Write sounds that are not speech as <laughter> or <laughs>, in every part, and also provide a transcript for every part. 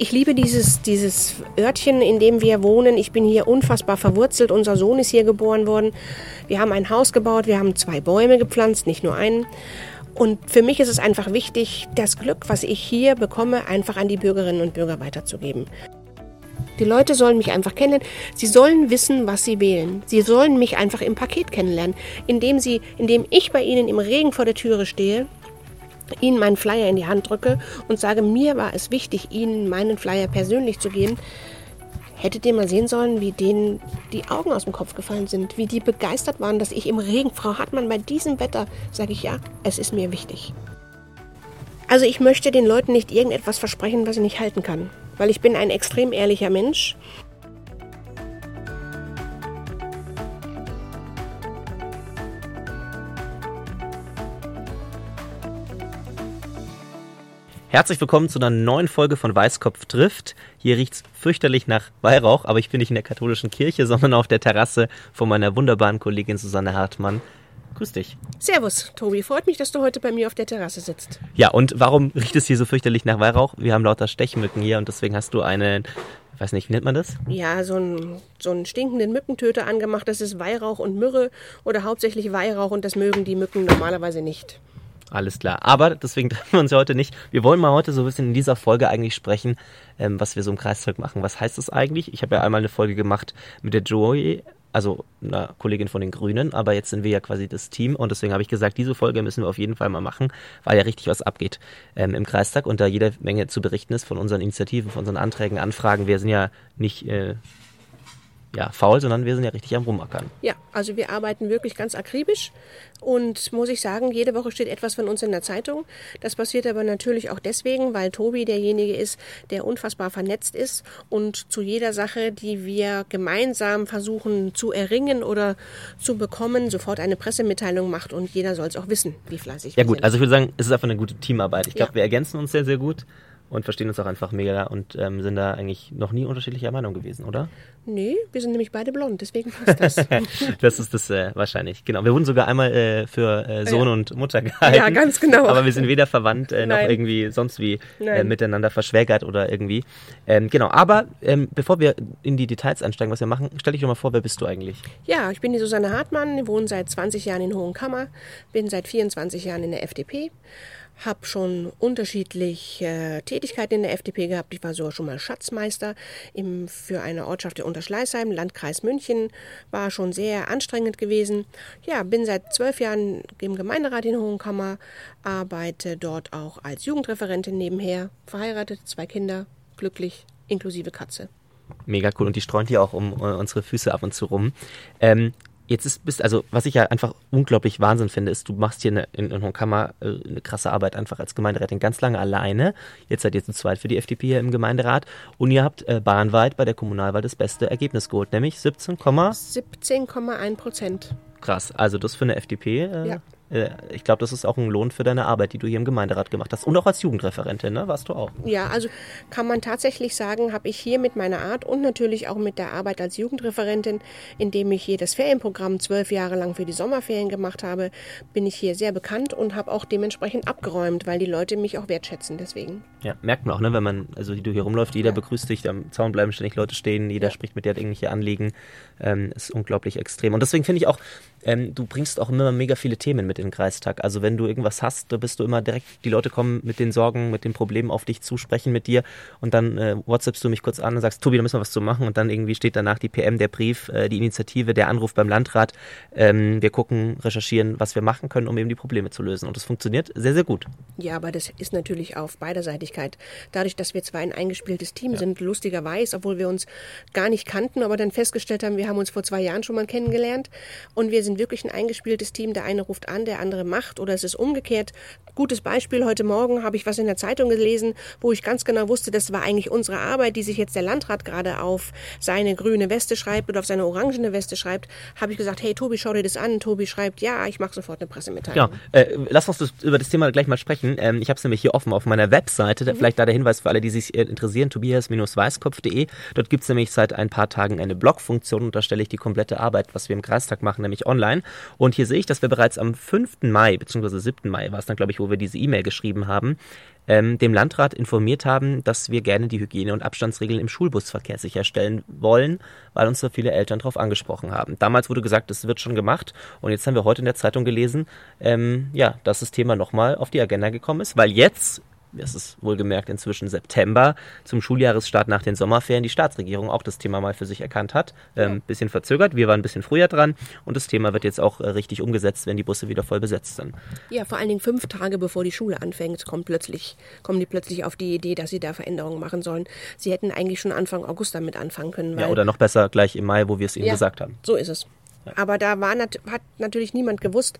Ich liebe dieses, dieses Örtchen, in dem wir wohnen. Ich bin hier unfassbar verwurzelt. Unser Sohn ist hier geboren worden. Wir haben ein Haus gebaut, wir haben zwei Bäume gepflanzt, nicht nur einen. Und für mich ist es einfach wichtig, das Glück, was ich hier bekomme, einfach an die Bürgerinnen und Bürger weiterzugeben. Die Leute sollen mich einfach kennenlernen. Sie sollen wissen, was sie wählen. Sie sollen mich einfach im Paket kennenlernen, indem sie, indem ich bei ihnen im Regen vor der Türe stehe Ihnen meinen Flyer in die Hand drücke und sage, mir war es wichtig, Ihnen meinen Flyer persönlich zu geben, hättet ihr mal sehen sollen, wie denen die Augen aus dem Kopf gefallen sind, wie die begeistert waren, dass ich im Regen, Frau Hartmann, bei diesem Wetter, sage ich ja, es ist mir wichtig. Also ich möchte den Leuten nicht irgendetwas versprechen, was ich nicht halten kann, weil ich bin ein extrem ehrlicher Mensch Herzlich willkommen zu einer neuen Folge von Weißkopf trifft. Hier riecht's fürchterlich nach Weihrauch, aber ich bin nicht in der katholischen Kirche, <laughs> sondern auf der Terrasse von meiner wunderbaren Kollegin Susanne Hartmann. Grüß dich. Servus, Tobi. Freut mich, dass du heute bei mir auf der Terrasse sitzt. Ja, und warum riecht es hier so fürchterlich nach Weihrauch? Wir haben lauter Stechmücken hier und deswegen hast du einen, ich weiß nicht, wie nennt man das? Ja, so einen, so einen stinkenden Mückentöter angemacht. Das ist Weihrauch und Myrrhe oder hauptsächlich Weihrauch und das mögen die Mücken normalerweise nicht. Alles klar. Aber deswegen <laughs> treffen wir uns ja heute nicht. Wir wollen mal heute so ein bisschen in dieser Folge eigentlich sprechen, ähm, was wir so im Kreistag machen. Was heißt das eigentlich? Ich habe ja einmal eine Folge gemacht mit der Joey, also einer Kollegin von den Grünen, aber jetzt sind wir ja quasi das Team und deswegen habe ich gesagt, diese Folge müssen wir auf jeden Fall mal machen, weil ja richtig was abgeht ähm, im Kreistag und da jede Menge zu berichten ist von unseren Initiativen, von unseren Anträgen, Anfragen. Wir sind ja nicht äh, ja, faul, sondern wir sind ja richtig am Rumackern. Ja, also wir arbeiten wirklich ganz akribisch und muss ich sagen, jede Woche steht etwas von uns in der Zeitung. Das passiert aber natürlich auch deswegen, weil Tobi derjenige ist, der unfassbar vernetzt ist und zu jeder Sache, die wir gemeinsam versuchen zu erringen oder zu bekommen, sofort eine Pressemitteilung macht und jeder soll es auch wissen, wie fleißig ja, wir sind. Ja gut, also ich würde sagen, es ist einfach eine gute Teamarbeit. Ich glaube, ja. wir ergänzen uns sehr, sehr gut und verstehen uns auch einfach mega und ähm, sind da eigentlich noch nie unterschiedlicher Meinung gewesen, oder? Nee, wir sind nämlich beide blond, deswegen passt das. <laughs> das ist das äh, wahrscheinlich, genau. Wir wurden sogar einmal äh, für äh, Sohn ja. und Mutter gehalten. Ja, <laughs> ganz genau. Aber wir sind weder verwandt äh, noch irgendwie sonst wie äh, miteinander verschwägert oder irgendwie. Ähm, genau, aber ähm, bevor wir in die Details einsteigen, was wir machen, stell dich doch mal vor, wer bist du eigentlich? Ja, ich bin die Susanne Hartmann, wohne seit 20 Jahren in Hohenkammer, bin seit 24 Jahren in der FDP habe schon unterschiedliche äh, Tätigkeiten in der FDP gehabt. Ich war sogar schon mal Schatzmeister im, für eine Ortschaft der Unterschleißheim, Landkreis München. War schon sehr anstrengend gewesen. Ja, bin seit zwölf Jahren im Gemeinderat in Hohenkammer, arbeite dort auch als Jugendreferentin nebenher, verheiratet, zwei Kinder, glücklich, inklusive Katze. Mega cool und die streunt hier auch um uh, unsere Füße ab und zu rum. Ähm, jetzt ist bist also was ich ja einfach unglaublich Wahnsinn finde, ist, du machst hier eine, in, in äh, eine krasse Arbeit einfach als Gemeinderätin ganz lange alleine. Jetzt seid ihr zu zweit für die FDP hier im Gemeinderat und ihr habt äh, bahnweit bei der Kommunalwahl das beste Ergebnis geholt, nämlich 17,1 17,1 Prozent. Krass, also das für eine FDP. Äh, ja. Äh, ich glaube, das ist auch ein Lohn für deine Arbeit, die du hier im Gemeinderat gemacht hast. Und auch als Jugendreferentin, ne? Warst du auch? Ja, also kann man tatsächlich sagen, habe ich hier mit meiner Art und natürlich auch mit der Arbeit als Jugendreferentin, indem ich hier das Ferienprogramm zwölf Jahre lang für die Sommerferien gemacht habe, bin ich hier sehr bekannt und habe auch dementsprechend abgeräumt, weil die Leute mich auch wertschätzen deswegen. Ja, merkt man auch, ne? Wenn man, also wie du hier rumläufst, jeder ja. begrüßt dich, am Zaun bleiben ständig Leute stehen, jeder ja. spricht mit dir, hat irgendwelche Anliegen. Ähm, ist unglaublich extrem. Und deswegen finde ich auch, ähm, du bringst auch immer mega viele Themen mit in den Kreistag. Also wenn du irgendwas hast, da bist du immer direkt, die Leute kommen mit den Sorgen, mit den Problemen auf dich zu, sprechen mit dir und dann äh, WhatsAppst du mich kurz an und sagst, Tobi, da müssen wir was zu machen und dann irgendwie steht danach die PM, der Brief, äh, die Initiative, der Anruf beim Landrat. Ähm, wir gucken, recherchieren, was wir machen können, um eben die Probleme zu lösen. Und das funktioniert sehr, sehr gut. Ja, aber das ist natürlich auf Beiderseitigkeit. Dadurch, dass wir zwar ein eingespieltes Team ja. sind, lustigerweise, obwohl wir uns gar nicht kannten, aber dann festgestellt haben, wir haben uns vor zwei Jahren schon mal kennengelernt und wir sind wirklich ein eingespieltes Team. Der eine ruft an, der andere macht oder es ist umgekehrt. Gutes Beispiel, heute Morgen habe ich was in der Zeitung gelesen, wo ich ganz genau wusste, das war eigentlich unsere Arbeit, die sich jetzt der Landrat gerade auf seine grüne Weste schreibt oder auf seine orangene Weste schreibt. Habe ich gesagt, hey Tobi, schau dir das an. Tobi schreibt, ja, ich mache sofort eine Pressemitteilung. Ja, äh, lass uns das, über das Thema gleich mal sprechen. Ähm, ich habe es nämlich hier offen auf meiner Webseite. Mhm. Vielleicht da der Hinweis für alle, die sich äh, interessieren, tobias-weißkopf.de. Dort gibt es nämlich seit ein paar Tagen eine Blogfunktion und da stelle ich die komplette Arbeit, was wir im Kreistag machen, nämlich online. Und hier sehe ich, dass wir bereits am 5 5. Mai, beziehungsweise 7. Mai war es dann, glaube ich, wo wir diese E-Mail geschrieben haben, ähm, dem Landrat informiert haben, dass wir gerne die Hygiene- und Abstandsregeln im Schulbusverkehr sicherstellen wollen, weil uns so viele Eltern darauf angesprochen haben. Damals wurde gesagt, es wird schon gemacht und jetzt haben wir heute in der Zeitung gelesen, ähm, ja, dass das Thema nochmal auf die Agenda gekommen ist, weil jetzt es ist wohlgemerkt inzwischen September, zum Schuljahresstart nach den Sommerferien die Staatsregierung auch das Thema mal für sich erkannt hat. Ähm, ja. Bisschen verzögert, wir waren ein bisschen früher dran und das Thema wird jetzt auch äh, richtig umgesetzt, wenn die Busse wieder voll besetzt sind. Ja, vor allen Dingen fünf Tage bevor die Schule anfängt, kommt plötzlich, kommen die plötzlich auf die Idee, dass sie da Veränderungen machen sollen. Sie hätten eigentlich schon Anfang August damit anfangen können. ja, oder noch besser gleich im Mai, wo wir es ihnen ja, gesagt haben. So ist es. Aber da war nat hat natürlich niemand gewusst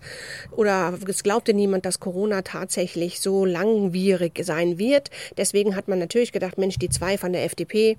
oder es glaubte niemand, dass Corona tatsächlich so langwierig sein wird. Deswegen hat man natürlich gedacht, Mensch, die zwei von der FDP,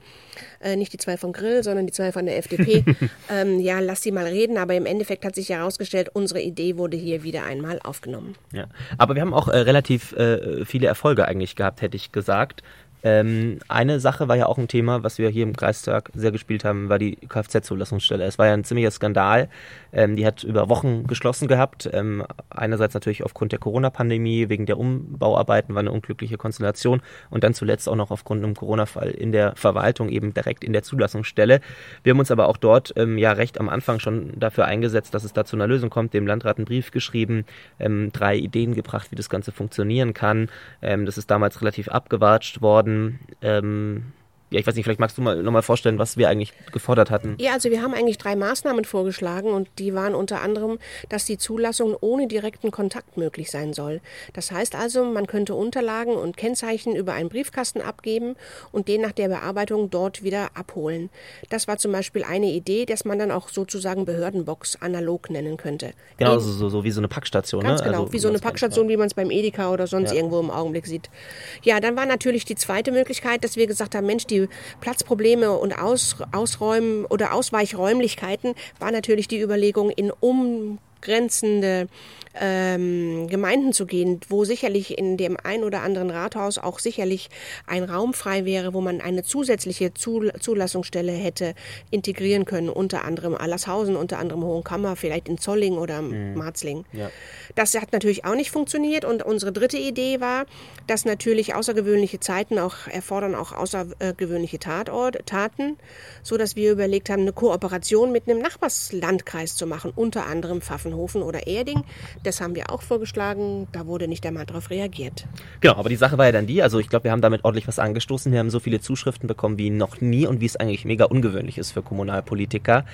äh, nicht die zwei vom Grill, sondern die zwei von der FDP, <laughs> ähm, ja, lass sie mal reden. Aber im Endeffekt hat sich herausgestellt, unsere Idee wurde hier wieder einmal aufgenommen. Ja, aber wir haben auch äh, relativ äh, viele Erfolge eigentlich gehabt, hätte ich gesagt. Ähm, eine Sache war ja auch ein Thema, was wir hier im Kreistag sehr gespielt haben, war die Kfz-Zulassungsstelle. Es war ja ein ziemlicher Skandal. Ähm, die hat über Wochen geschlossen gehabt. Ähm, einerseits natürlich aufgrund der Corona-Pandemie, wegen der Umbauarbeiten war eine unglückliche Konstellation und dann zuletzt auch noch aufgrund einem Corona-Fall in der Verwaltung eben direkt in der Zulassungsstelle. Wir haben uns aber auch dort ähm, ja recht am Anfang schon dafür eingesetzt, dass es da zu einer Lösung kommt, dem Landrat einen Brief geschrieben, ähm, drei Ideen gebracht, wie das Ganze funktionieren kann. Ähm, das ist damals relativ abgewatscht worden worden. Ähm, ja, ich weiß nicht, vielleicht magst du mal nochmal vorstellen, was wir eigentlich gefordert hatten. Ja, also wir haben eigentlich drei Maßnahmen vorgeschlagen und die waren unter anderem, dass die Zulassung ohne direkten Kontakt möglich sein soll. Das heißt also, man könnte Unterlagen und Kennzeichen über einen Briefkasten abgeben und den nach der Bearbeitung dort wieder abholen. Das war zum Beispiel eine Idee, dass man dann auch sozusagen Behördenbox analog nennen könnte. Genau, also so, so wie so eine Packstation. Ganz ne? genau, also, wie so eine Packstation, wie man es beim Edeka oder sonst ja. irgendwo im Augenblick sieht. Ja, dann war natürlich die zweite Möglichkeit, dass wir gesagt haben, Mensch, die Platzprobleme und Aus, Ausräumen oder Ausweichräumlichkeiten war natürlich die Überlegung in umgrenzende ähm, Gemeinden zu gehen, wo sicherlich in dem ein oder anderen Rathaus auch sicherlich ein Raum frei wäre, wo man eine zusätzliche Zulassungsstelle hätte integrieren können, unter anderem Allershausen, unter anderem Hohenkammer, vielleicht in Zolling oder mhm. Marzling. Ja. Das hat natürlich auch nicht funktioniert und unsere dritte Idee war, dass natürlich außergewöhnliche Zeiten auch erfordern auch außergewöhnliche Tatort, Taten, so dass wir überlegt haben, eine Kooperation mit einem Nachbarslandkreis zu machen, unter anderem Pfaffenhofen oder Erding. Das haben wir auch vorgeschlagen. Da wurde nicht einmal darauf reagiert. Genau, aber die Sache war ja dann die, also ich glaube, wir haben damit ordentlich was angestoßen. Wir haben so viele Zuschriften bekommen wie noch nie und wie es eigentlich mega ungewöhnlich ist für Kommunalpolitiker.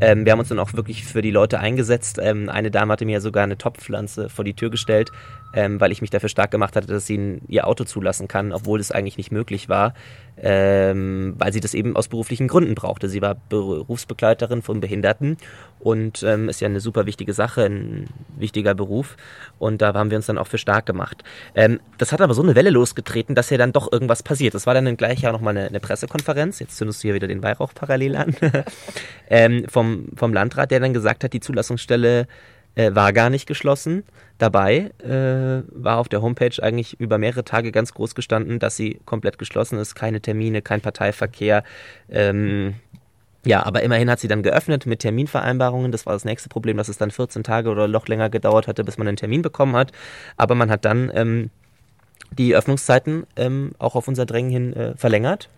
Ähm, wir haben uns dann auch wirklich für die Leute eingesetzt. Ähm, eine Dame hatte mir sogar eine Topfpflanze vor die Tür gestellt, ähm, weil ich mich dafür stark gemacht hatte, dass sie ihr Auto zulassen kann, obwohl es eigentlich nicht möglich war, ähm, weil sie das eben aus beruflichen Gründen brauchte. Sie war Berufsbegleiterin von Behinderten und ähm, ist ja eine super wichtige Sache, ein wichtiger Beruf und da haben wir uns dann auch für stark gemacht. Ähm, das hat aber so eine Welle losgetreten, dass ja dann doch irgendwas passiert. Das war dann gleich ja nochmal eine, eine Pressekonferenz, jetzt zündest du hier wieder den Weihrauch parallel an, <laughs> ähm, vom, vom Landrat, der dann gesagt hat, die Zulassungsstelle äh, war gar nicht geschlossen. Dabei äh, war auf der Homepage eigentlich über mehrere Tage ganz groß gestanden, dass sie komplett geschlossen ist, keine Termine, kein Parteiverkehr. Ähm, ja, aber immerhin hat sie dann geöffnet mit Terminvereinbarungen. Das war das nächste Problem, dass es dann 14 Tage oder noch länger gedauert hatte, bis man einen Termin bekommen hat. Aber man hat dann ähm, die Öffnungszeiten ähm, auch auf unser Drängen hin äh, verlängert.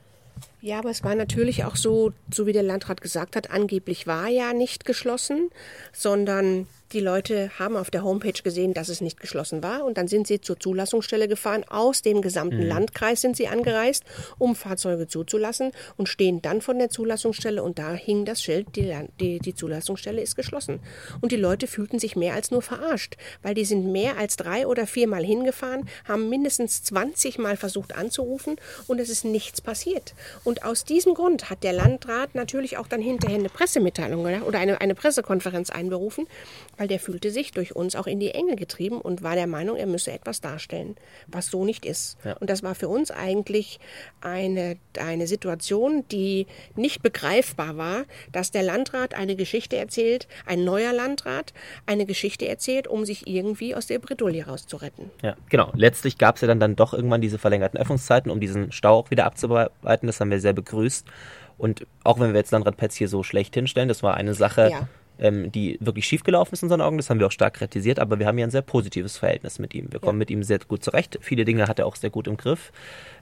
Ja, aber es war natürlich auch so, so wie der Landrat gesagt hat, angeblich war ja nicht geschlossen, sondern die Leute haben auf der Homepage gesehen, dass es nicht geschlossen war und dann sind sie zur Zulassungsstelle gefahren. Aus dem gesamten mhm. Landkreis sind sie angereist, um Fahrzeuge zuzulassen und stehen dann von der Zulassungsstelle und da hing das Schild, die, die, die Zulassungsstelle ist geschlossen. Und die Leute fühlten sich mehr als nur verarscht, weil die sind mehr als drei oder viermal hingefahren, haben mindestens 20 Mal versucht anzurufen und es ist nichts passiert. Und aus diesem Grund hat der Landrat natürlich auch dann hinterher eine Pressemitteilung oder eine, eine Pressekonferenz einberufen, weil der fühlte sich durch uns auch in die Enge getrieben und war der Meinung, er müsse etwas darstellen, was so nicht ist. Ja. Und das war für uns eigentlich eine, eine Situation, die nicht begreifbar war, dass der Landrat eine Geschichte erzählt, ein neuer Landrat eine Geschichte erzählt, um sich irgendwie aus der Bredouille rauszuretten. Ja, genau. Letztlich gab es ja dann, dann doch irgendwann diese verlängerten Öffnungszeiten, um diesen Stau auch wieder abzuarbeiten. Das haben wir sehr begrüßt. Und auch wenn wir jetzt Landrat Petz hier so schlecht hinstellen, das war eine Sache, ja ähm, die wirklich schiefgelaufen ist in unseren Augen. Das haben wir auch stark kritisiert, aber wir haben ja ein sehr positives Verhältnis mit ihm. Wir kommen ja. mit ihm sehr gut zurecht. Viele Dinge hat er auch sehr gut im Griff.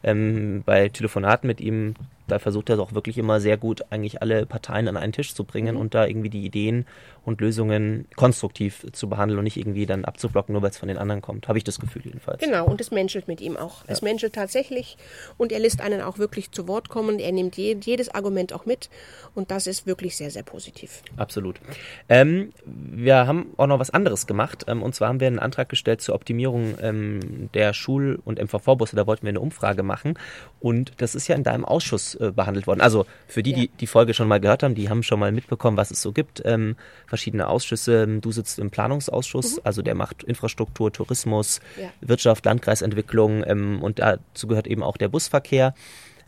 Ähm, bei Telefonaten mit ihm da versucht er auch wirklich immer sehr gut, eigentlich alle Parteien an einen Tisch zu bringen mhm. und da irgendwie die Ideen und Lösungen konstruktiv zu behandeln und nicht irgendwie dann abzublocken, nur weil es von den anderen kommt. Habe ich das Gefühl jedenfalls. Genau, und es menschelt mit ihm auch. Ja. Es menschelt tatsächlich und er lässt einen auch wirklich zu Wort kommen. Er nimmt je, jedes Argument auch mit und das ist wirklich sehr, sehr positiv. Absolut. Ähm, wir haben auch noch was anderes gemacht ähm, und zwar haben wir einen Antrag gestellt zur Optimierung ähm, der Schul- und MVV-Busse. Da wollten wir eine Umfrage machen und das ist ja in deinem Ausschuss äh, behandelt worden. Also für die, ja. die die Folge schon mal gehört haben, die haben schon mal mitbekommen, was es so gibt. Ähm, verschiedene Ausschüsse. Du sitzt im Planungsausschuss, mhm. also der macht Infrastruktur, Tourismus, ja. Wirtschaft, Landkreisentwicklung ähm, und dazu gehört eben auch der Busverkehr.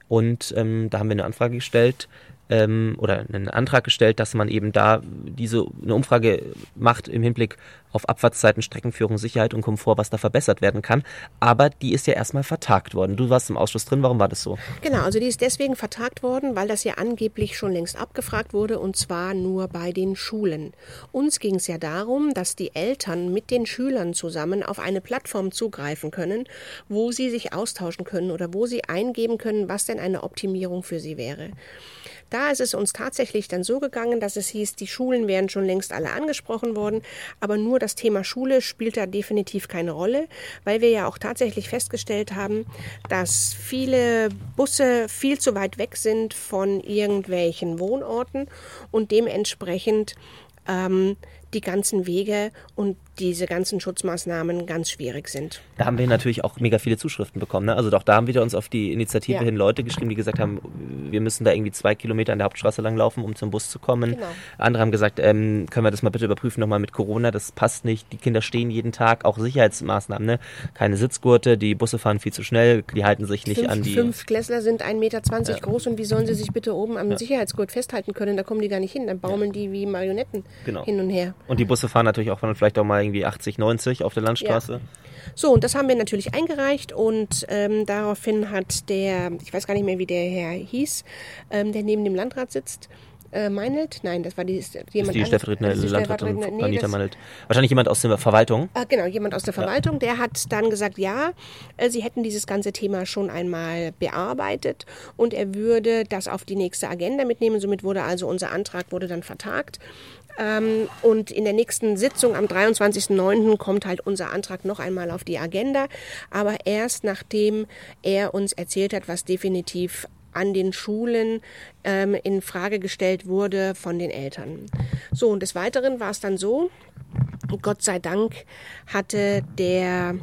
Und ähm, da haben wir eine Anfrage gestellt, ähm, oder einen Antrag gestellt, dass man eben da diese eine Umfrage macht im Hinblick auf Abfahrtszeiten, Streckenführung, Sicherheit und Komfort, was da verbessert werden kann. Aber die ist ja erstmal vertagt worden. Du warst im Ausschuss drin. Warum war das so? Genau, also die ist deswegen vertagt worden, weil das ja angeblich schon längst abgefragt wurde und zwar nur bei den Schulen. Uns ging es ja darum, dass die Eltern mit den Schülern zusammen auf eine Plattform zugreifen können, wo sie sich austauschen können oder wo sie eingeben können, was denn eine Optimierung für sie wäre. Da ist es uns tatsächlich dann so gegangen, dass es hieß, die Schulen wären schon längst alle angesprochen worden, aber nur das Thema Schule spielt da definitiv keine Rolle, weil wir ja auch tatsächlich festgestellt haben, dass viele Busse viel zu weit weg sind von irgendwelchen Wohnorten und dementsprechend ähm, die ganzen Wege und diese ganzen Schutzmaßnahmen ganz schwierig sind. Da haben wir natürlich auch mega viele Zuschriften bekommen. Ne? Also doch da haben wieder uns auf die Initiative ja. hin Leute geschrieben, die gesagt haben, wir müssen da irgendwie zwei Kilometer an der Hauptstraße langlaufen, um zum Bus zu kommen. Genau. Andere haben gesagt, ähm, können wir das mal bitte überprüfen nochmal mit Corona, das passt nicht. Die Kinder stehen jeden Tag, auch Sicherheitsmaßnahmen, ne? keine Sitzgurte, die Busse fahren viel zu schnell, die halten sich nicht fünf, an die... Fünf Klässler sind 1,20 Meter ja. groß und wie sollen sie sich bitte oben am ja. Sicherheitsgurt festhalten können? Da kommen die gar nicht hin, dann baumeln die wie Marionetten genau. hin und her. Und die Busse fahren natürlich auch vielleicht auch mal irgendwie 80, 90 auf der Landstraße. Ja. So, und das haben wir natürlich eingereicht und ähm, daraufhin hat der, ich weiß gar nicht mehr, wie der Herr hieß, ähm, der neben dem Landrat sitzt, äh, Meinelt? Nein, das war die, jemand die stellvertretende Landrätin nee, Anita Meinelt. Wahrscheinlich jemand aus der Verwaltung. Äh, genau, jemand aus der Verwaltung. Ja. Der hat dann gesagt, ja, äh, sie hätten dieses ganze Thema schon einmal bearbeitet und er würde das auf die nächste Agenda mitnehmen. Somit wurde also unser Antrag wurde dann vertagt. Ähm, und in der nächsten Sitzung am 23.09. kommt halt unser Antrag noch einmal auf die Agenda, aber erst nachdem er uns erzählt hat, was definitiv an den Schulen ähm, in Frage gestellt wurde von den Eltern. So, und des Weiteren war es dann so, Gott sei Dank hatte der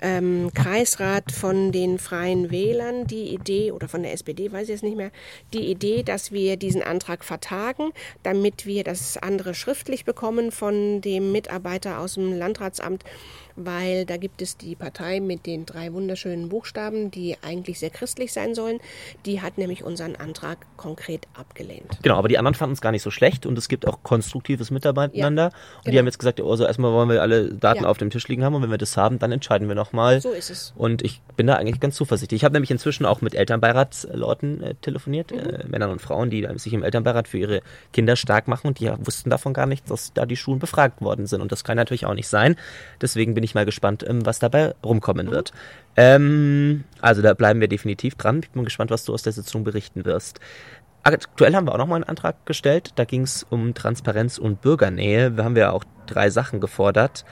ähm, Kreisrat von den Freien Wählern die Idee, oder von der SPD, weiß ich jetzt nicht mehr, die Idee, dass wir diesen Antrag vertagen, damit wir das andere schriftlich bekommen von dem Mitarbeiter aus dem Landratsamt weil da gibt es die Partei mit den drei wunderschönen Buchstaben, die eigentlich sehr christlich sein sollen. Die hat nämlich unseren Antrag konkret abgelehnt. Genau, aber die anderen fanden es gar nicht so schlecht und es gibt auch konstruktives Miteinander. Ja, und genau. die haben jetzt gesagt, also erstmal wollen wir alle Daten ja. auf dem Tisch liegen haben und wenn wir das haben, dann entscheiden wir nochmal. So ist es. Und ich bin da eigentlich ganz zuversichtlich. Ich habe nämlich inzwischen auch mit Elternbeiratsleuten äh, telefoniert, mhm. äh, Männern und Frauen, die sich im Elternbeirat für ihre Kinder stark machen und die wussten davon gar nicht, dass da die Schulen befragt worden sind. Und das kann natürlich auch nicht sein. Deswegen bin ich mal gespannt, ähm, was dabei rumkommen wird. Ähm, also da bleiben wir definitiv dran. Ich bin gespannt, was du aus der Sitzung berichten wirst. Aktuell haben wir auch nochmal einen Antrag gestellt. Da ging es um Transparenz und Bürgernähe. Wir haben ja auch drei Sachen gefordert.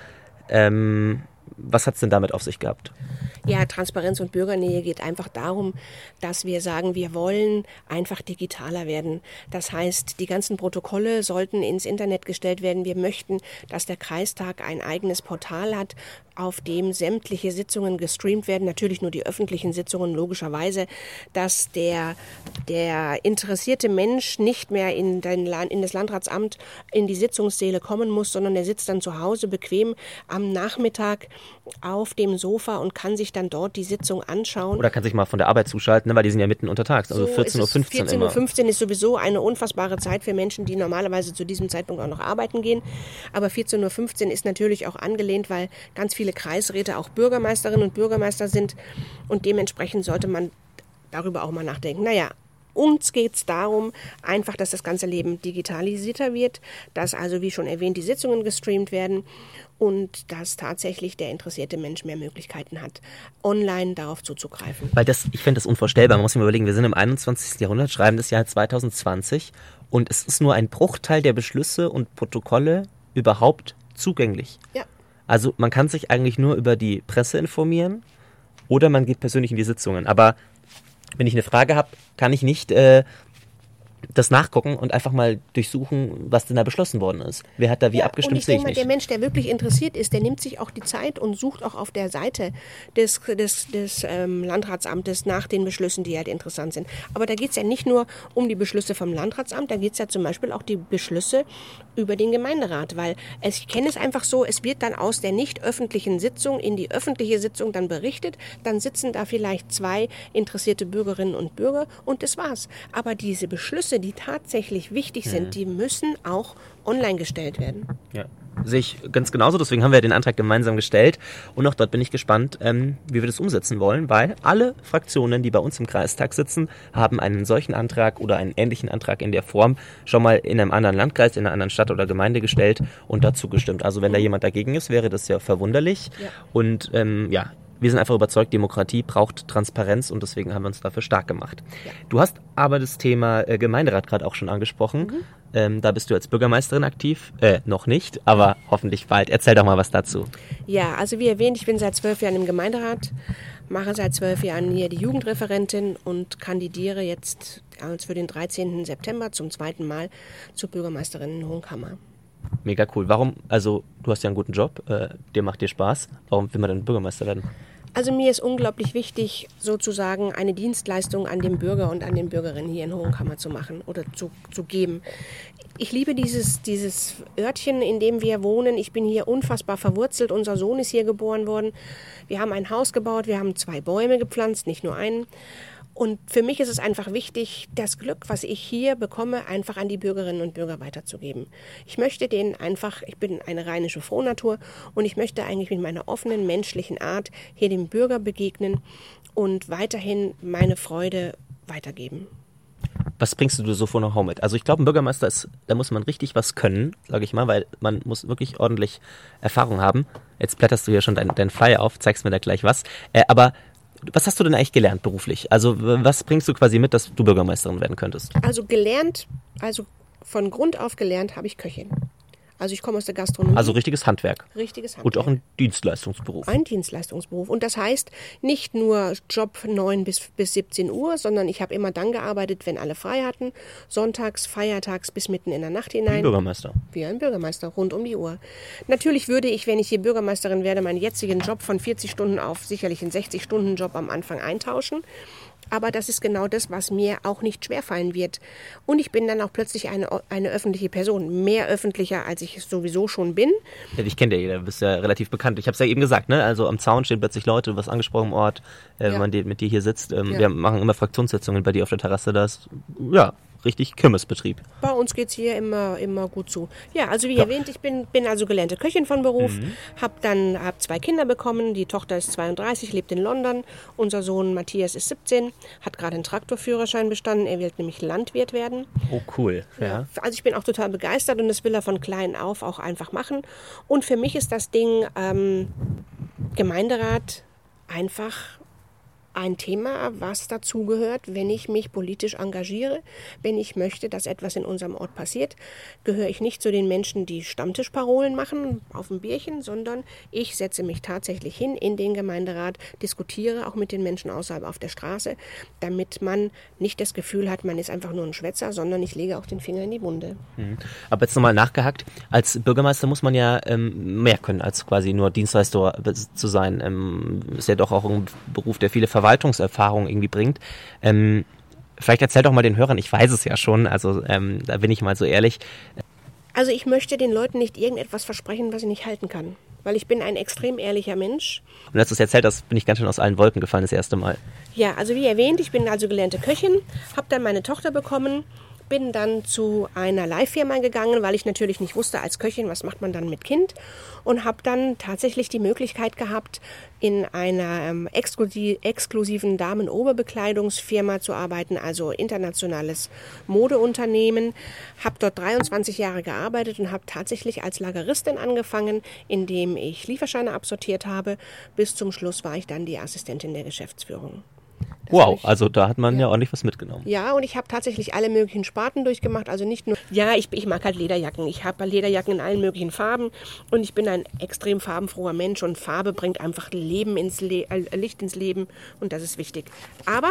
Ähm, was hat es denn damit auf sich gehabt? Ja, Transparenz und Bürgernähe geht einfach darum, dass wir sagen, wir wollen einfach digitaler werden. Das heißt, die ganzen Protokolle sollten ins Internet gestellt werden. Wir möchten, dass der Kreistag ein eigenes Portal hat, auf dem sämtliche Sitzungen gestreamt werden, natürlich nur die öffentlichen Sitzungen, logischerweise, dass der, der interessierte Mensch nicht mehr in, den, in das Landratsamt, in die Sitzungssäle kommen muss, sondern er sitzt dann zu Hause bequem am Nachmittag auf dem Sofa und kann sich dann dort die Sitzung anschauen. Oder kann sich mal von der Arbeit zuschalten, ne, weil die sind ja mitten untertags, also so 14.15 Uhr. 14.15 Uhr ist sowieso eine unfassbare Zeit für Menschen, die normalerweise zu diesem Zeitpunkt auch noch arbeiten gehen. Aber 14.15 Uhr ist natürlich auch angelehnt, weil ganz viele viele Kreisräte auch Bürgermeisterinnen und Bürgermeister sind und dementsprechend sollte man darüber auch mal nachdenken. Naja, uns geht es darum, einfach, dass das ganze Leben digitalisierter wird, dass also, wie schon erwähnt, die Sitzungen gestreamt werden und dass tatsächlich der interessierte Mensch mehr Möglichkeiten hat, online darauf zuzugreifen. Weil das, ich finde das unvorstellbar. Man muss sich mal überlegen, wir sind im 21. Jahrhundert, schreiben das Jahr 2020 und es ist nur ein Bruchteil der Beschlüsse und Protokolle überhaupt zugänglich. Ja. Also man kann sich eigentlich nur über die Presse informieren oder man geht persönlich in die Sitzungen. Aber wenn ich eine Frage habe, kann ich nicht äh, das nachgucken und einfach mal durchsuchen, was denn da beschlossen worden ist. Wer hat da wie ja, abgestimmt, und ich sehe denke ich mal, nicht. der Mensch, der wirklich interessiert ist, der nimmt sich auch die Zeit und sucht auch auf der Seite des, des, des ähm, Landratsamtes nach den Beschlüssen, die halt interessant sind. Aber da geht es ja nicht nur um die Beschlüsse vom Landratsamt, da geht es ja zum Beispiel auch die Beschlüsse über den Gemeinderat, weil es, ich kenne es einfach so, es wird dann aus der nicht öffentlichen Sitzung in die öffentliche Sitzung dann berichtet, dann sitzen da vielleicht zwei interessierte Bürgerinnen und Bürger und das war's. Aber diese Beschlüsse, die tatsächlich wichtig sind, die müssen auch online gestellt werden. Ja. Sehe ich ganz genauso, deswegen haben wir den Antrag gemeinsam gestellt und auch dort bin ich gespannt, ähm, wie wir das umsetzen wollen, weil alle Fraktionen, die bei uns im Kreistag sitzen, haben einen solchen Antrag oder einen ähnlichen Antrag in der Form schon mal in einem anderen Landkreis, in einer anderen Stadt oder Gemeinde gestellt und dazu gestimmt. Also wenn da jemand dagegen ist, wäre das ja verwunderlich Ja. und ähm, ja, wir sind einfach überzeugt, Demokratie braucht Transparenz und deswegen haben wir uns dafür stark gemacht. Ja. Du hast aber das Thema äh, Gemeinderat gerade auch schon angesprochen. Ähm, da bist du als Bürgermeisterin aktiv. Äh, noch nicht, aber hoffentlich bald. Erzähl doch mal was dazu. Ja, also wie erwähnt, ich bin seit zwölf Jahren im Gemeinderat, mache seit zwölf Jahren hier die Jugendreferentin und kandidiere jetzt für den 13. September zum zweiten Mal zur Bürgermeisterin in Hohenkammer. Mega cool. Warum, also du hast ja einen guten Job, äh, dir macht dir Spaß. Warum will man dann Bürgermeister werden? Also mir ist unglaublich wichtig, sozusagen eine Dienstleistung an den Bürger und an den Bürgerinnen hier in Hohenkammer zu machen oder zu, zu geben. Ich liebe dieses, dieses Örtchen, in dem wir wohnen. Ich bin hier unfassbar verwurzelt. Unser Sohn ist hier geboren worden. Wir haben ein Haus gebaut, wir haben zwei Bäume gepflanzt, nicht nur einen. Und für mich ist es einfach wichtig, das Glück, was ich hier bekomme, einfach an die Bürgerinnen und Bürger weiterzugeben. Ich möchte denen einfach, ich bin eine rheinische Frohnatur und ich möchte eigentlich mit meiner offenen menschlichen Art hier dem Bürger begegnen und weiterhin meine Freude weitergeben. Was bringst du so vor Know-how mit? Also ich glaube, ein Bürgermeister ist, da muss man richtig was können, sage ich mal, weil man muss wirklich ordentlich Erfahrung haben. Jetzt blätterst du hier schon deinen dein Flyer auf, zeigst mir da gleich was. Äh, aber was hast du denn eigentlich gelernt beruflich? Also was bringst du quasi mit, dass du Bürgermeisterin werden könntest? Also gelernt, also von Grund auf gelernt habe ich Köchin. Also ich komme aus der Gastronomie. Also richtiges Handwerk. richtiges Und auch ein Dienstleistungsberuf. ein Dienstleistungsberuf. Und das heißt nicht nur Job 9 bis, bis 17 Uhr, sondern ich habe immer dann gearbeitet, wenn alle frei hatten. Sonntags, feiertags bis mitten in der Nacht Ein hinein. Bürgermeister. Wie ein Bürgermeister, rund um die Uhr. Natürlich würde ich, wenn ich hier Bürgermeisterin werde, meinen jetzigen Job von 40 Stunden auf sicherlich einen 60-Stunden-Job am Anfang eintauschen. Aber das ist genau das, was mir auch nicht schwerfallen wird. Und ich bin dann auch plötzlich eine, eine öffentliche Person. Mehr öffentlicher, als ich es sowieso schon bin. Ja, dich kennt ja jeder, du bist ja relativ bekannt. Ich habe es ja eben gesagt, ne? Also am Zaun stehen plötzlich Leute, du wirst angesprochen im Ort, äh, wenn Ja. man die, mit dir hier sitzt. Ähm, Ja. Wir machen immer Fraktionssitzungen bei dir auf der Terrasse. Das ja, richtig Kirmesbetrieb. Bei uns geht's hier immer, immer gut zu. Ja, also wie erwähnt, ich bin, bin also gelernte Köchin von Beruf, hab dann hab zwei Kinder bekommen. Die Tochter ist 32, lebt in London. Unser Sohn Matthias ist 17, hat gerade einen Traktorführerschein bestanden. Er will nämlich Landwirt werden. Oh, cool. Ja. Also ich bin auch total begeistert und das will er von klein auf auch einfach machen. Und für mich ist das Ding ähm, Gemeinderat einfach ein Thema, was dazugehört, wenn ich mich politisch engagiere, wenn ich möchte, dass etwas in unserem Ort passiert, gehöre ich nicht zu den Menschen, die Stammtischparolen machen auf dem Bierchen, sondern ich setze mich tatsächlich hin in den Gemeinderat, diskutiere auch mit den Menschen außerhalb auf der Straße, damit man nicht das Gefühl hat, man ist einfach nur ein Schwätzer, sondern ich lege auch den Finger in die Wunde. Mhm. Aber jetzt nochmal nachgehackt. Als Bürgermeister muss man ja ähm, mehr können, als quasi nur Dienstleister zu sein. Ähm, ist ja doch auch ein Beruf, der viele Verwaltungserfahrung irgendwie bringt. Ähm, vielleicht erzähl doch mal den Hörern, ich weiß es ja schon, also ähm, da bin ich mal so ehrlich. Also ich möchte den Leuten nicht irgendetwas versprechen, was ich nicht halten kann. Weil ich bin ein extrem ehrlicher Mensch. Und als du es erzählt hast, bin ich ganz schön aus allen Wolken gefallen das erste Mal. Ja, also wie erwähnt, ich bin also gelernte Köchin, habe dann meine Tochter bekommen, bin dann zu einer Live-Firma gegangen, weil ich natürlich nicht wusste als Köchin, was macht man dann mit Kind. Und habe dann tatsächlich die Möglichkeit gehabt, in einer ähm, exklusiven Damen-Oberbekleidungsfirma zu arbeiten, also internationales Modeunternehmen. Habe dort 23 Jahre gearbeitet und habe tatsächlich als Lageristin angefangen, indem ich Lieferscheine absortiert habe. Bis zum Schluss war ich dann die Assistentin der Geschäftsführung. Das wow, ich, also da hat man ja. ja ordentlich was mitgenommen. Ja, und ich habe tatsächlich alle möglichen Sparten durchgemacht. Also nicht nur, ja, ich, ich mag halt Lederjacken. Ich habe Lederjacken in allen möglichen Farben und ich bin ein extrem farbenfroher Mensch und Farbe bringt einfach Leben ins Le äh, Licht ins Leben und das ist wichtig. Aber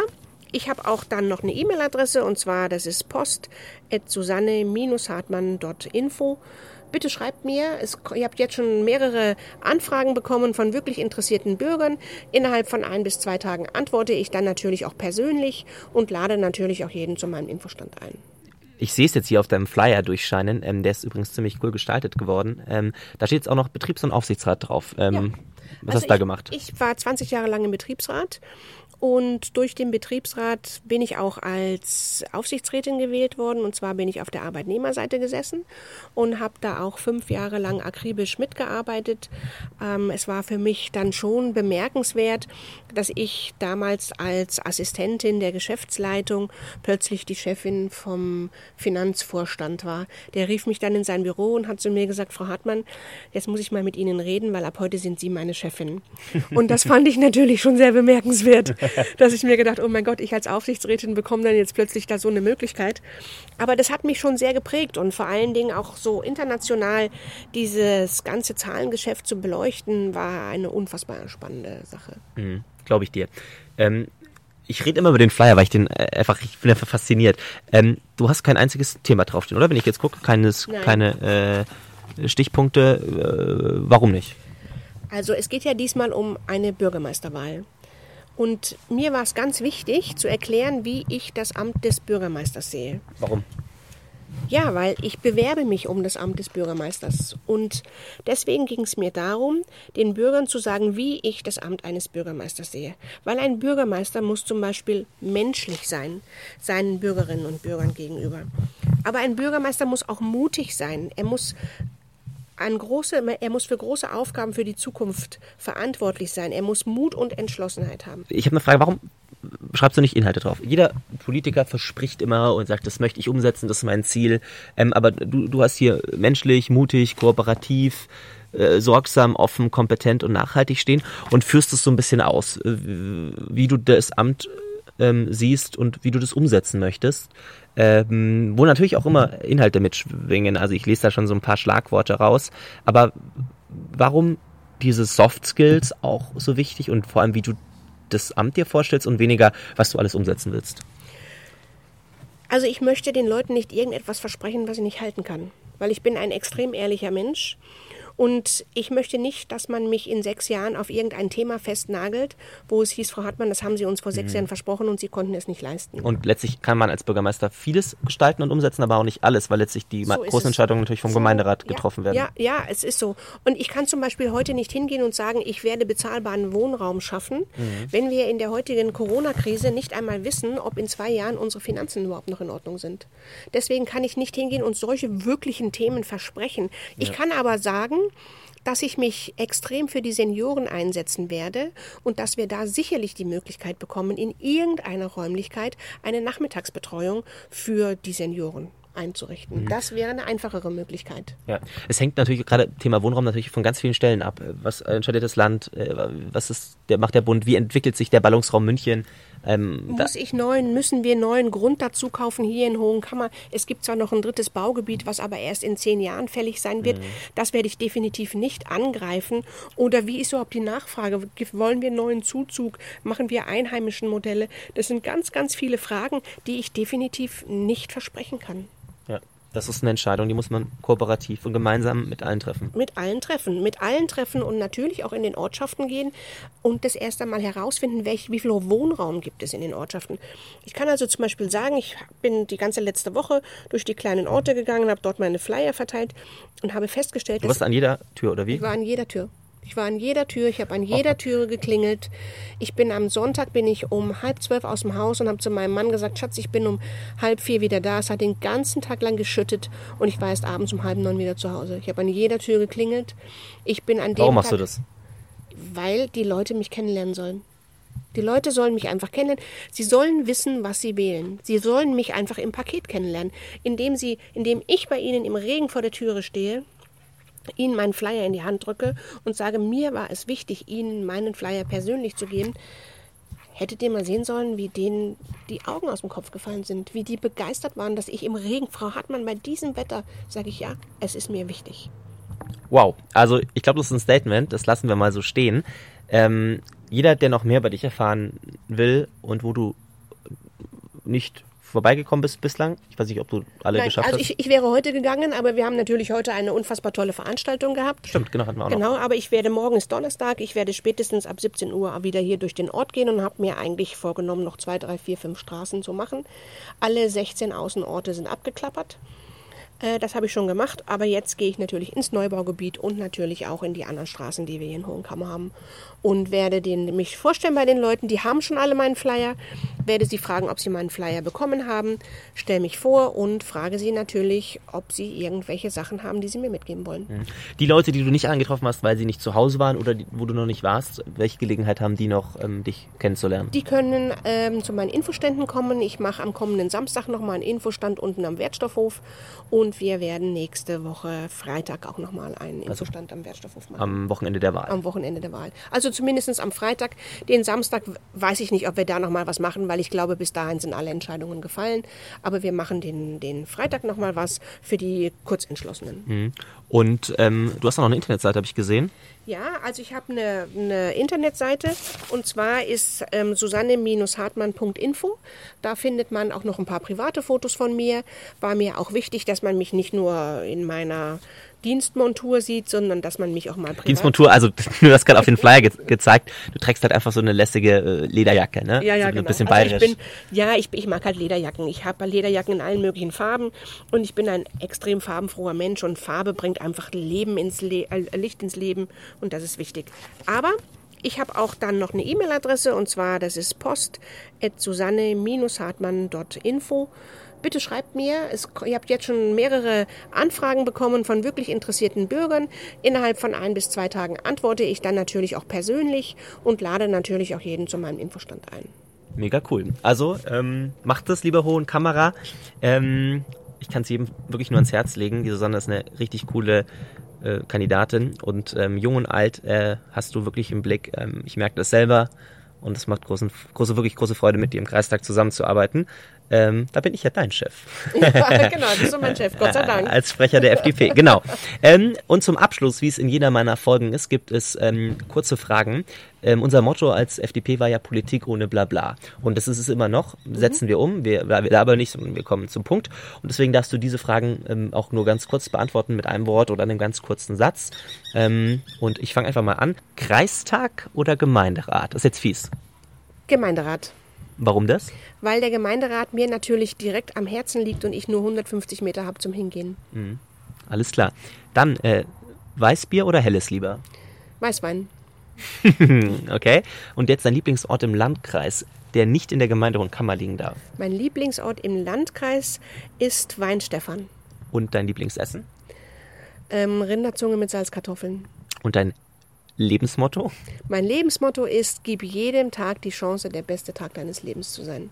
ich habe auch dann noch eine E-Mail-Adresse und zwar das ist post.susanne-hartmann.info bitte schreibt mir. Es, ihr habt jetzt schon mehrere Anfragen bekommen von wirklich interessierten Bürgern. Innerhalb von ein bis zwei Tagen antworte ich dann natürlich auch persönlich und lade natürlich auch jeden zu meinem Infostand ein. Ich sehe es jetzt hier auf deinem Flyer durchscheinen. Ähm, der ist übrigens ziemlich cool gestaltet geworden. Ähm, da steht jetzt auch noch Betriebs- und Aufsichtsrat drauf. Ähm, ja. Was also hast du da gemacht? Ich war 20 Jahre lang im Betriebsrat und durch den Betriebsrat bin ich auch als Aufsichtsrätin gewählt worden. Und zwar bin ich auf der Arbeitnehmerseite gesessen und habe da auch fünf Jahre lang akribisch mitgearbeitet. Ähm, es war für mich dann schon bemerkenswert, dass ich damals als Assistentin der Geschäftsleitung plötzlich die Chefin vom Finanzvorstand war. Der rief mich dann in sein Büro und hat zu mir gesagt, Frau Hartmann, jetzt muss ich mal mit Ihnen reden, weil ab heute sind Sie meine Chefin. Und das fand ich natürlich schon sehr bemerkenswert. <laughs> <laughs> dass ich mir gedacht, oh mein Gott, ich als Aufsichtsrätin bekomme dann jetzt plötzlich da so eine Möglichkeit. Aber das hat mich schon sehr geprägt und vor allen Dingen auch so international dieses ganze Zahlengeschäft zu beleuchten, war eine unfassbar spannende Sache. Mhm, Glaube ich dir. Ähm, ich rede immer über den Flyer, weil ich den äh, einfach, ich bin einfach fasziniert. Ähm, du hast kein einziges Thema draufstehen, oder? Wenn ich jetzt gucke, keines, keine äh, Stichpunkte. Äh, warum nicht? Also es geht ja diesmal um eine Bürgermeisterwahl. Und mir war es ganz wichtig zu erklären, wie ich das Amt des Bürgermeisters sehe. Warum? Ja, weil ich bewerbe mich um das Amt des Bürgermeisters. Und deswegen ging es mir darum, den Bürgern zu sagen, wie ich das Amt eines Bürgermeisters sehe. Weil ein Bürgermeister muss zum Beispiel menschlich sein, seinen Bürgerinnen und Bürgern gegenüber. Aber ein Bürgermeister muss auch mutig sein. Er muss ein große, er muss für große Aufgaben für die Zukunft verantwortlich sein. Er muss Mut und Entschlossenheit haben. Ich habe eine Frage, warum schreibst du nicht Inhalte drauf? Jeder Politiker verspricht immer und sagt, das möchte ich umsetzen, das ist mein Ziel. Ähm, aber du, du hast hier menschlich, mutig, kooperativ, äh, sorgsam, offen, kompetent und nachhaltig stehen und führst es so ein bisschen aus, äh, wie du das Amt ähm, siehst und wie du das umsetzen möchtest ähm, wo natürlich auch immer Inhalte mitschwingen. Also ich lese da schon so ein paar Schlagworte raus. Aber warum diese Soft Skills auch so wichtig und vor allem, wie du das Amt dir vorstellst und weniger, was du alles umsetzen willst? Also ich möchte den Leuten nicht irgendetwas versprechen, was ich nicht halten kann. Weil ich bin ein extrem ehrlicher Mensch und ich möchte nicht, dass man mich in sechs Jahren auf irgendein Thema festnagelt, wo es hieß, Frau Hartmann, das haben Sie uns vor sechs mhm. Jahren versprochen und Sie konnten es nicht leisten. Und letztlich kann man als Bürgermeister vieles gestalten und umsetzen, aber auch nicht alles, weil letztlich die so großen Entscheidungen natürlich vom so, Gemeinderat getroffen ja, werden. Ja, ja, es ist so. Und ich kann zum Beispiel heute nicht hingehen und sagen, ich werde bezahlbaren Wohnraum schaffen, mhm. wenn wir in der heutigen Corona-Krise nicht einmal wissen, ob in zwei Jahren unsere Finanzen überhaupt noch in Ordnung sind. Deswegen kann ich nicht hingehen und solche wirklichen Themen versprechen. Ich ja. kann aber sagen, dass ich mich extrem für die Senioren einsetzen werde und dass wir da sicherlich die Möglichkeit bekommen, in irgendeiner Räumlichkeit eine Nachmittagsbetreuung für die Senioren einzurichten. Mhm. Das wäre eine einfachere Möglichkeit. Ja, es hängt natürlich gerade Thema Wohnraum natürlich von ganz vielen Stellen ab. Was entscheidet das Land? Äh, was ist der macht der Bund? Wie entwickelt sich der Ballungsraum München? Ähm, Muss ich neuen, müssen wir neuen Grund dazu kaufen hier in Hohenkammer? Es gibt zwar noch ein drittes Baugebiet, was aber erst in zehn Jahren fällig sein wird. Mhm. Das werde ich definitiv nicht angreifen. Oder wie ist überhaupt die Nachfrage? Wollen wir neuen Zuzug? Machen wir einheimischen Modelle? Das sind ganz, ganz viele Fragen, die ich definitiv nicht versprechen kann. Das ist eine Entscheidung, die muss man kooperativ und gemeinsam mit allen treffen. Mit allen treffen, mit allen treffen und natürlich auch in den Ortschaften gehen und das erst einmal herausfinden, welch, wie viel Wohnraum gibt es in den Ortschaften. Ich kann also zum Beispiel sagen, ich bin die ganze letzte Woche durch die kleinen Orte gegangen, habe dort meine Flyer verteilt und habe festgestellt, du warst an jeder Tür oder wie? Ich war an jeder Tür. Ich war an jeder Tür, ich habe an jeder <laughs> Türe geklingelt. Ich bin am Sonntag bin ich um halb zwölf aus dem Haus und habe zu meinem Mann gesagt, Schatz, ich bin um halb vier wieder da. Es hat den ganzen Tag lang geschüttet und ich war erst abends um halb neun wieder zu Hause. Ich habe an jeder Tür geklingelt. Ich bin an dem Warum machst Tag, du das? Weil die Leute mich kennenlernen sollen. Die Leute sollen mich einfach kennenlernen. Sie sollen wissen, was sie wählen. Sie sollen mich einfach im Paket kennenlernen, indem sie, indem ich bei ihnen im Regen vor der Türe stehe Ihnen meinen Flyer in die Hand drücke und sage, mir war es wichtig, Ihnen meinen Flyer persönlich zu geben, hättet ihr mal sehen sollen, wie denen die Augen aus dem Kopf gefallen sind, wie die begeistert waren, dass ich im Regen, Frau Hartmann, bei diesem Wetter, sage ich ja, es ist mir wichtig. Wow, also ich glaube, das ist ein Statement, das lassen wir mal so stehen. Ähm, jeder, der noch mehr über dich erfahren will und wo du nicht vorbeigekommen bist bislang? Ich weiß nicht, ob du alle Nein, geschafft also hast. ich, ich wäre heute gegangen, aber wir haben natürlich heute eine unfassbar tolle Veranstaltung gehabt. Stimmt, genau, hatten wir auch noch. Genau, aber ich werde morgen ist Donnerstag, ich werde spätestens ab 17 Uhr wieder hier durch den Ort gehen und habe mir eigentlich vorgenommen, noch zwei, drei, vier, fünf Straßen zu machen. Alle 16 Außenorte sind abgeklappert. Äh, Das habe ich schon gemacht, aber jetzt gehe ich natürlich ins Neubaugebiet und natürlich auch in die anderen Straßen, die wir hier in Hohenkammer haben. Und werde den, mich vorstellen bei den Leuten, die haben schon alle meinen Flyer, werde sie fragen, ob sie meinen Flyer bekommen haben, stelle mich vor und frage sie natürlich, ob sie irgendwelche Sachen haben, die sie mir mitgeben wollen. Die Leute, die du nicht angetroffen hast, weil sie nicht zu Hause waren oder die, wo du noch nicht warst, welche Gelegenheit haben die noch, ähm, dich kennenzulernen? Die können ähm, zu meinen Infoständen kommen. Ich mache am kommenden Samstag nochmal einen Infostand unten am Wertstoffhof. Und wir werden nächste Woche Freitag auch nochmal einen Infostand am Wertstoffhof machen. Am Wochenende der Wahl. am Wochenende der Wahl. Also zumindest am Freitag. Den Samstag weiß ich nicht, ob wir da nochmal was machen, weil ich glaube, bis dahin sind alle Entscheidungen gefallen. Aber wir machen den, den Freitag nochmal was für die Kurzentschlossenen. Mhm. Und ähm, du hast auch noch eine Internetseite, habe ich gesehen. Ja, also ich habe eine, eine Internetseite und zwar ist ähm, susanne-hartmann.info. Da findet man auch noch ein paar private Fotos von mir. War mir auch wichtig, dass man mich nicht nur in meiner Dienstmontur sieht, sondern dass man mich auch mal privat... Dienstmontur, also <laughs> du hast gerade auf den Flyer ge gezeigt, du trägst halt einfach so eine lässige äh, Lederjacke, ne? Ja, ja, so genau. Ein bisschen also ich bayerisch. bin, ja, ich, ich mag halt Lederjacken. Ich habe Lederjacken in allen möglichen Farben und ich bin ein extrem farbenfroher Mensch und Farbe bringt einfach Leben ins Le äh, Licht ins Leben und das ist wichtig. Aber ich habe auch dann noch eine E-Mail-Adresse und zwar das ist post.susanne-hartmann.info. Bitte schreibt mir, es, ihr habt jetzt schon mehrere Anfragen bekommen von wirklich interessierten Bürgern. Innerhalb von ein bis zwei Tagen antworte ich dann natürlich auch persönlich und lade natürlich auch jeden zu meinem Infostand ein. Mega cool. Also ähm, macht das, lieber Hohen Kamera. Ähm, ich kann es jedem wirklich nur ans Herz legen. Die Susanne ist eine richtig coole äh, Kandidatin und ähm, jung und alt äh, hast du wirklich im Blick. Ähm, ich merke das selber und es macht großen, große, wirklich große Freude, mit dir im Kreistag zusammenzuarbeiten. Ähm, da bin ich ja dein Chef. Ja, <laughs> genau, du bist mein Chef, Gott sei Dank. <laughs> Als Sprecher der FDP, genau. Ähm, und zum Abschluss, wie es in jeder meiner Folgen ist, gibt es ähm, kurze Fragen. Ähm, unser Motto als FDP war ja Politik ohne Blabla. Und das ist es immer noch. Setzen wir um. Wir, wir aber nicht, wir kommen zum Punkt. Und deswegen darfst du diese Fragen ähm, auch nur ganz kurz beantworten mit einem Wort oder einem ganz kurzen Satz. Ähm, und ich fange einfach mal an. Kreistag oder Gemeinderat? Das ist jetzt fies. Gemeinderat. Warum das? Weil der Gemeinderat mir natürlich direkt am Herzen liegt und ich nur 150 Meter habe zum Hingehen. Alles klar. Dann äh, Weißbier oder helles lieber? Weißwein. <laughs> Okay. Und jetzt dein Lieblingsort im Landkreis, der nicht in der Gemeinde Hohenkammer liegen darf. Mein Lieblingsort im Landkreis ist Weinstefan. Und dein Lieblingsessen? Ähm, Rinderzunge mit Salzkartoffeln. Und dein Lebensmotto? Mein Lebensmotto ist, gib jedem Tag die Chance, der beste Tag deines Lebens zu sein.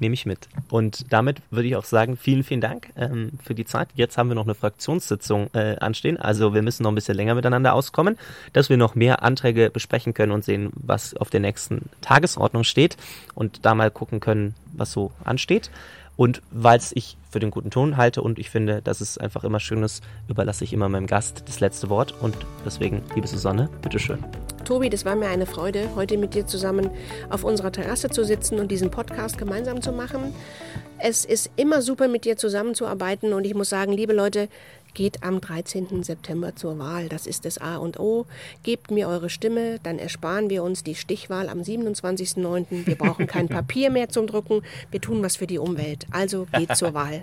Nehme ich mit. Und damit würde ich auch sagen, vielen, vielen Dank ähm, für die Zeit. Jetzt haben wir noch eine Fraktionssitzung äh, anstehen. Also wir müssen noch ein bisschen länger miteinander auskommen, dass wir noch mehr Anträge besprechen können und sehen, was auf der nächsten Tagesordnung steht und da mal gucken können, was so ansteht. Und weil es ich für den guten Ton halte und ich finde, dass es einfach immer schön ist, überlasse ich immer meinem Gast das letzte Wort. Und deswegen, liebe Susanne, bitteschön. Tobi, das war mir eine Freude, heute mit dir zusammen auf unserer Terrasse zu sitzen und diesen Podcast gemeinsam zu machen. Es ist immer super, mit dir zusammenzuarbeiten und ich muss sagen, liebe Leute, geht am 13. September zur Wahl. Das ist das A und O. Gebt mir eure Stimme, dann ersparen wir uns die Stichwahl am 27.09. Wir brauchen kein <laughs> Papier mehr zum Drucken. Wir tun was für die Umwelt. Also geht zur Wahl.